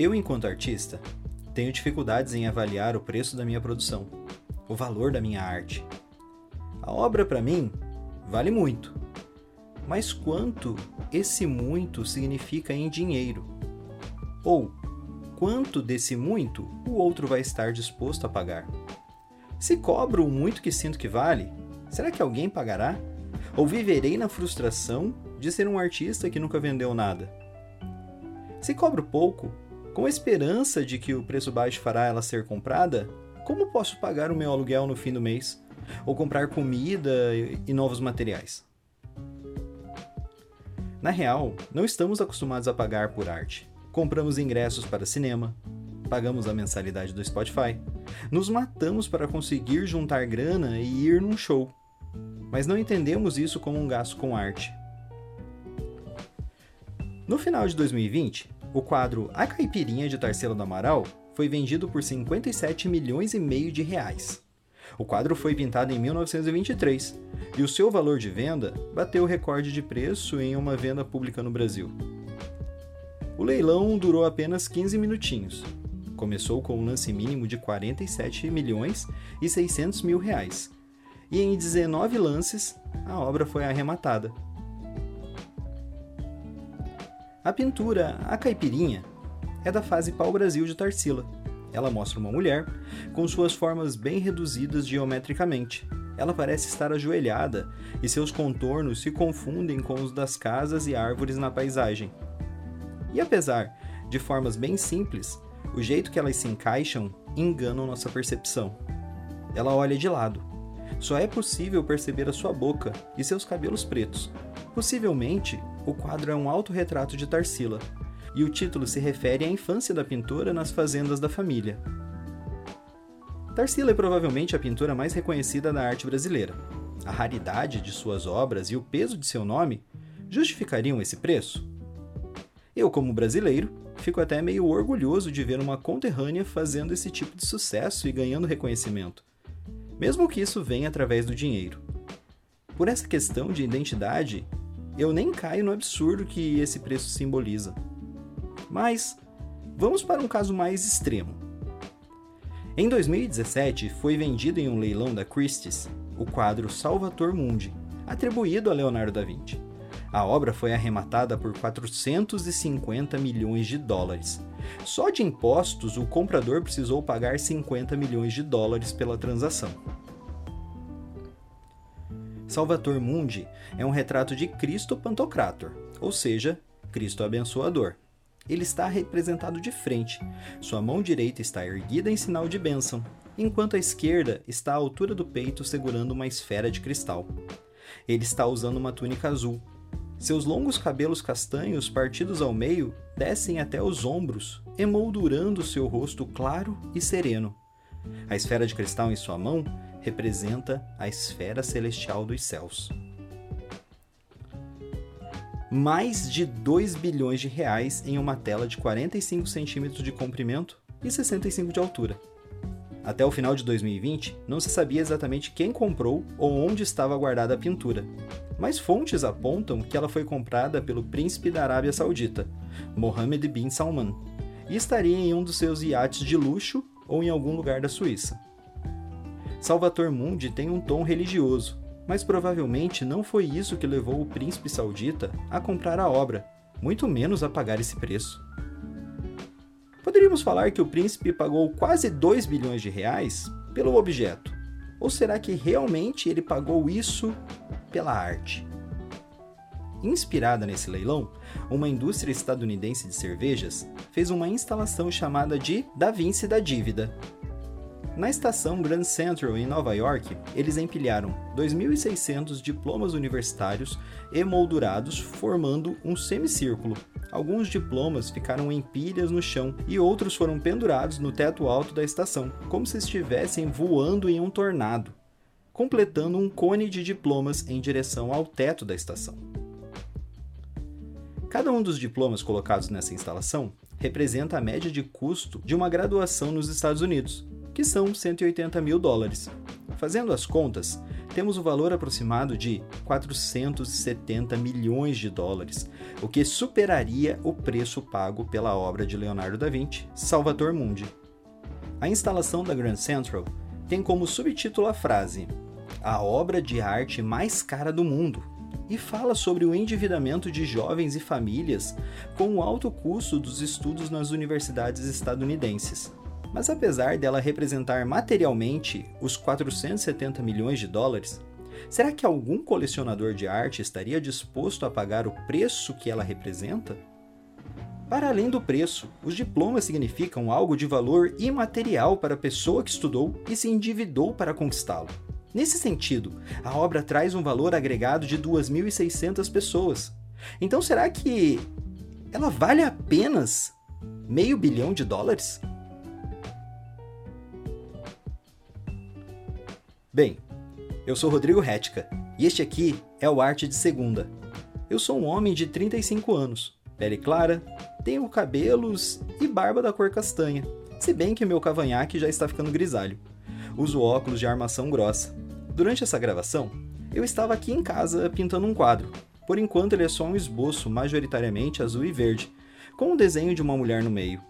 Eu, enquanto artista, tenho dificuldades em avaliar o preço da minha produção, o valor da minha arte. A obra, para mim, vale muito. Mas quanto esse muito significa em dinheiro? Ou quanto desse muito o outro vai estar disposto a pagar? Se cobro o muito que sinto que vale, será que alguém pagará? Ou viverei na frustração de ser um artista que nunca vendeu nada? Se cobro pouco, com a esperança de que o preço baixo fará ela ser comprada, como posso pagar o meu aluguel no fim do mês? Ou comprar comida e novos materiais? Na real, não estamos acostumados a pagar por arte. Compramos ingressos para cinema, pagamos a mensalidade do Spotify, nos matamos para conseguir juntar grana e ir num show. Mas não entendemos isso como um gasto com arte. No final de 2020, o quadro A Caipirinha de Tarsila do Amaral foi vendido por 57 milhões e meio de reais. O quadro foi pintado em 1923 e o seu valor de venda bateu o recorde de preço em uma venda pública no Brasil. O leilão durou apenas 15 minutinhos, começou com um lance mínimo de 47 milhões e 600 mil reais. E em 19 lances, a obra foi arrematada. A pintura A Caipirinha é da fase pau-brasil de Tarsila. Ela mostra uma mulher com suas formas bem reduzidas geometricamente. Ela parece estar ajoelhada e seus contornos se confundem com os das casas e árvores na paisagem. E apesar de formas bem simples, o jeito que elas se encaixam engana nossa percepção. Ela olha de lado. Só é possível perceber a sua boca e seus cabelos pretos. Possivelmente, o quadro é um autorretrato de Tarsila, e o título se refere à infância da pintora nas fazendas da família. Tarsila é provavelmente a pintora mais reconhecida da arte brasileira. A raridade de suas obras e o peso de seu nome justificariam esse preço? Eu, como brasileiro, fico até meio orgulhoso de ver uma conterrânea fazendo esse tipo de sucesso e ganhando reconhecimento, mesmo que isso venha através do dinheiro. Por essa questão de identidade, eu nem caio no absurdo que esse preço simboliza. Mas vamos para um caso mais extremo. Em 2017, foi vendido em um leilão da Christie's o quadro Salvator Mundi, atribuído a Leonardo da Vinci. A obra foi arrematada por 450 milhões de dólares. Só de impostos, o comprador precisou pagar 50 milhões de dólares pela transação. Salvator Mundi é um retrato de Cristo Pantocrator, ou seja, Cristo abençoador. Ele está representado de frente. Sua mão direita está erguida em sinal de bênção, enquanto a esquerda está à altura do peito segurando uma esfera de cristal. Ele está usando uma túnica azul, seus longos cabelos castanhos partidos ao meio descem até os ombros, emoldurando seu rosto claro e sereno. A esfera de cristal em sua mão representa a esfera celestial dos céus. Mais de 2 bilhões de reais em uma tela de 45 centímetros de comprimento e 65 de altura. Até o final de 2020, não se sabia exatamente quem comprou ou onde estava guardada a pintura, mas fontes apontam que ela foi comprada pelo príncipe da Arábia Saudita, Mohammed bin Salman, e estaria em um dos seus iates de luxo ou em algum lugar da Suíça. Salvator Mundi tem um tom religioso, mas provavelmente não foi isso que levou o príncipe saudita a comprar a obra, muito menos a pagar esse preço. Poderíamos falar que o príncipe pagou quase 2 bilhões de reais pelo objeto. Ou será que realmente ele pagou isso pela arte. Inspirada nesse leilão, uma indústria estadunidense de cervejas fez uma instalação chamada de Da Vinci da Dívida. Na estação Grand Central em Nova York, eles empilharam 2.600 diplomas universitários emoldurados, formando um semicírculo. Alguns diplomas ficaram em pilhas no chão e outros foram pendurados no teto alto da estação, como se estivessem voando em um tornado completando um cone de diplomas em direção ao teto da estação. Cada um dos diplomas colocados nessa instalação representa a média de custo de uma graduação nos Estados Unidos, que são 180 mil dólares. Fazendo as contas, temos o valor aproximado de 470 milhões de dólares, o que superaria o preço pago pela obra de Leonardo da Vinci, Salvator Mundi. A instalação da Grand Central tem como subtítulo a frase A obra de arte mais cara do mundo e fala sobre o endividamento de jovens e famílias com o alto custo dos estudos nas universidades estadunidenses. Mas apesar dela representar materialmente os 470 milhões de dólares, será que algum colecionador de arte estaria disposto a pagar o preço que ela representa? Para além do preço, os diplomas significam algo de valor imaterial para a pessoa que estudou e se endividou para conquistá-lo. Nesse sentido, a obra traz um valor agregado de 2.600 pessoas. Então será que ela vale apenas meio bilhão de dólares? Bem, eu sou Rodrigo Retka e este aqui é o Arte de Segunda. Eu sou um homem de 35 anos, pele clara, tenho cabelos e barba da cor castanha, se bem que meu cavanhaque já está ficando grisalho. Uso óculos de armação grossa. Durante essa gravação, eu estava aqui em casa pintando um quadro. Por enquanto ele é só um esboço majoritariamente azul e verde, com um desenho de uma mulher no meio.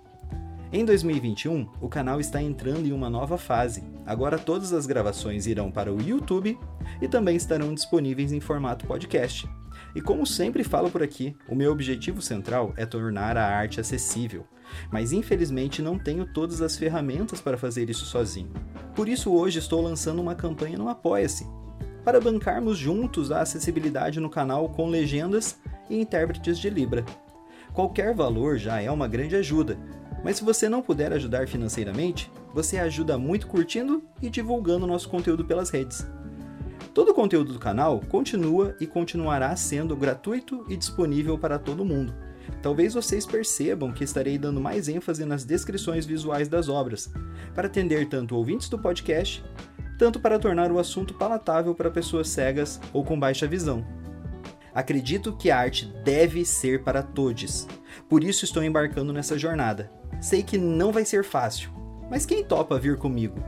Em 2021, o canal está entrando em uma nova fase. Agora todas as gravações irão para o YouTube e também estarão disponíveis em formato podcast. E como sempre falo por aqui, o meu objetivo central é tornar a arte acessível, mas infelizmente não tenho todas as ferramentas para fazer isso sozinho. Por isso hoje estou lançando uma campanha no Apoia-se, para bancarmos juntos a acessibilidade no canal com legendas e intérpretes de Libra. Qualquer valor já é uma grande ajuda, mas se você não puder ajudar financeiramente, você ajuda muito curtindo e divulgando nosso conteúdo pelas redes. Todo o conteúdo do canal continua e continuará sendo gratuito e disponível para todo mundo. Talvez vocês percebam que estarei dando mais ênfase nas descrições visuais das obras, para atender tanto ouvintes do podcast, tanto para tornar o assunto palatável para pessoas cegas ou com baixa visão. Acredito que a arte deve ser para todos, por isso estou embarcando nessa jornada. Sei que não vai ser fácil, mas quem topa vir comigo?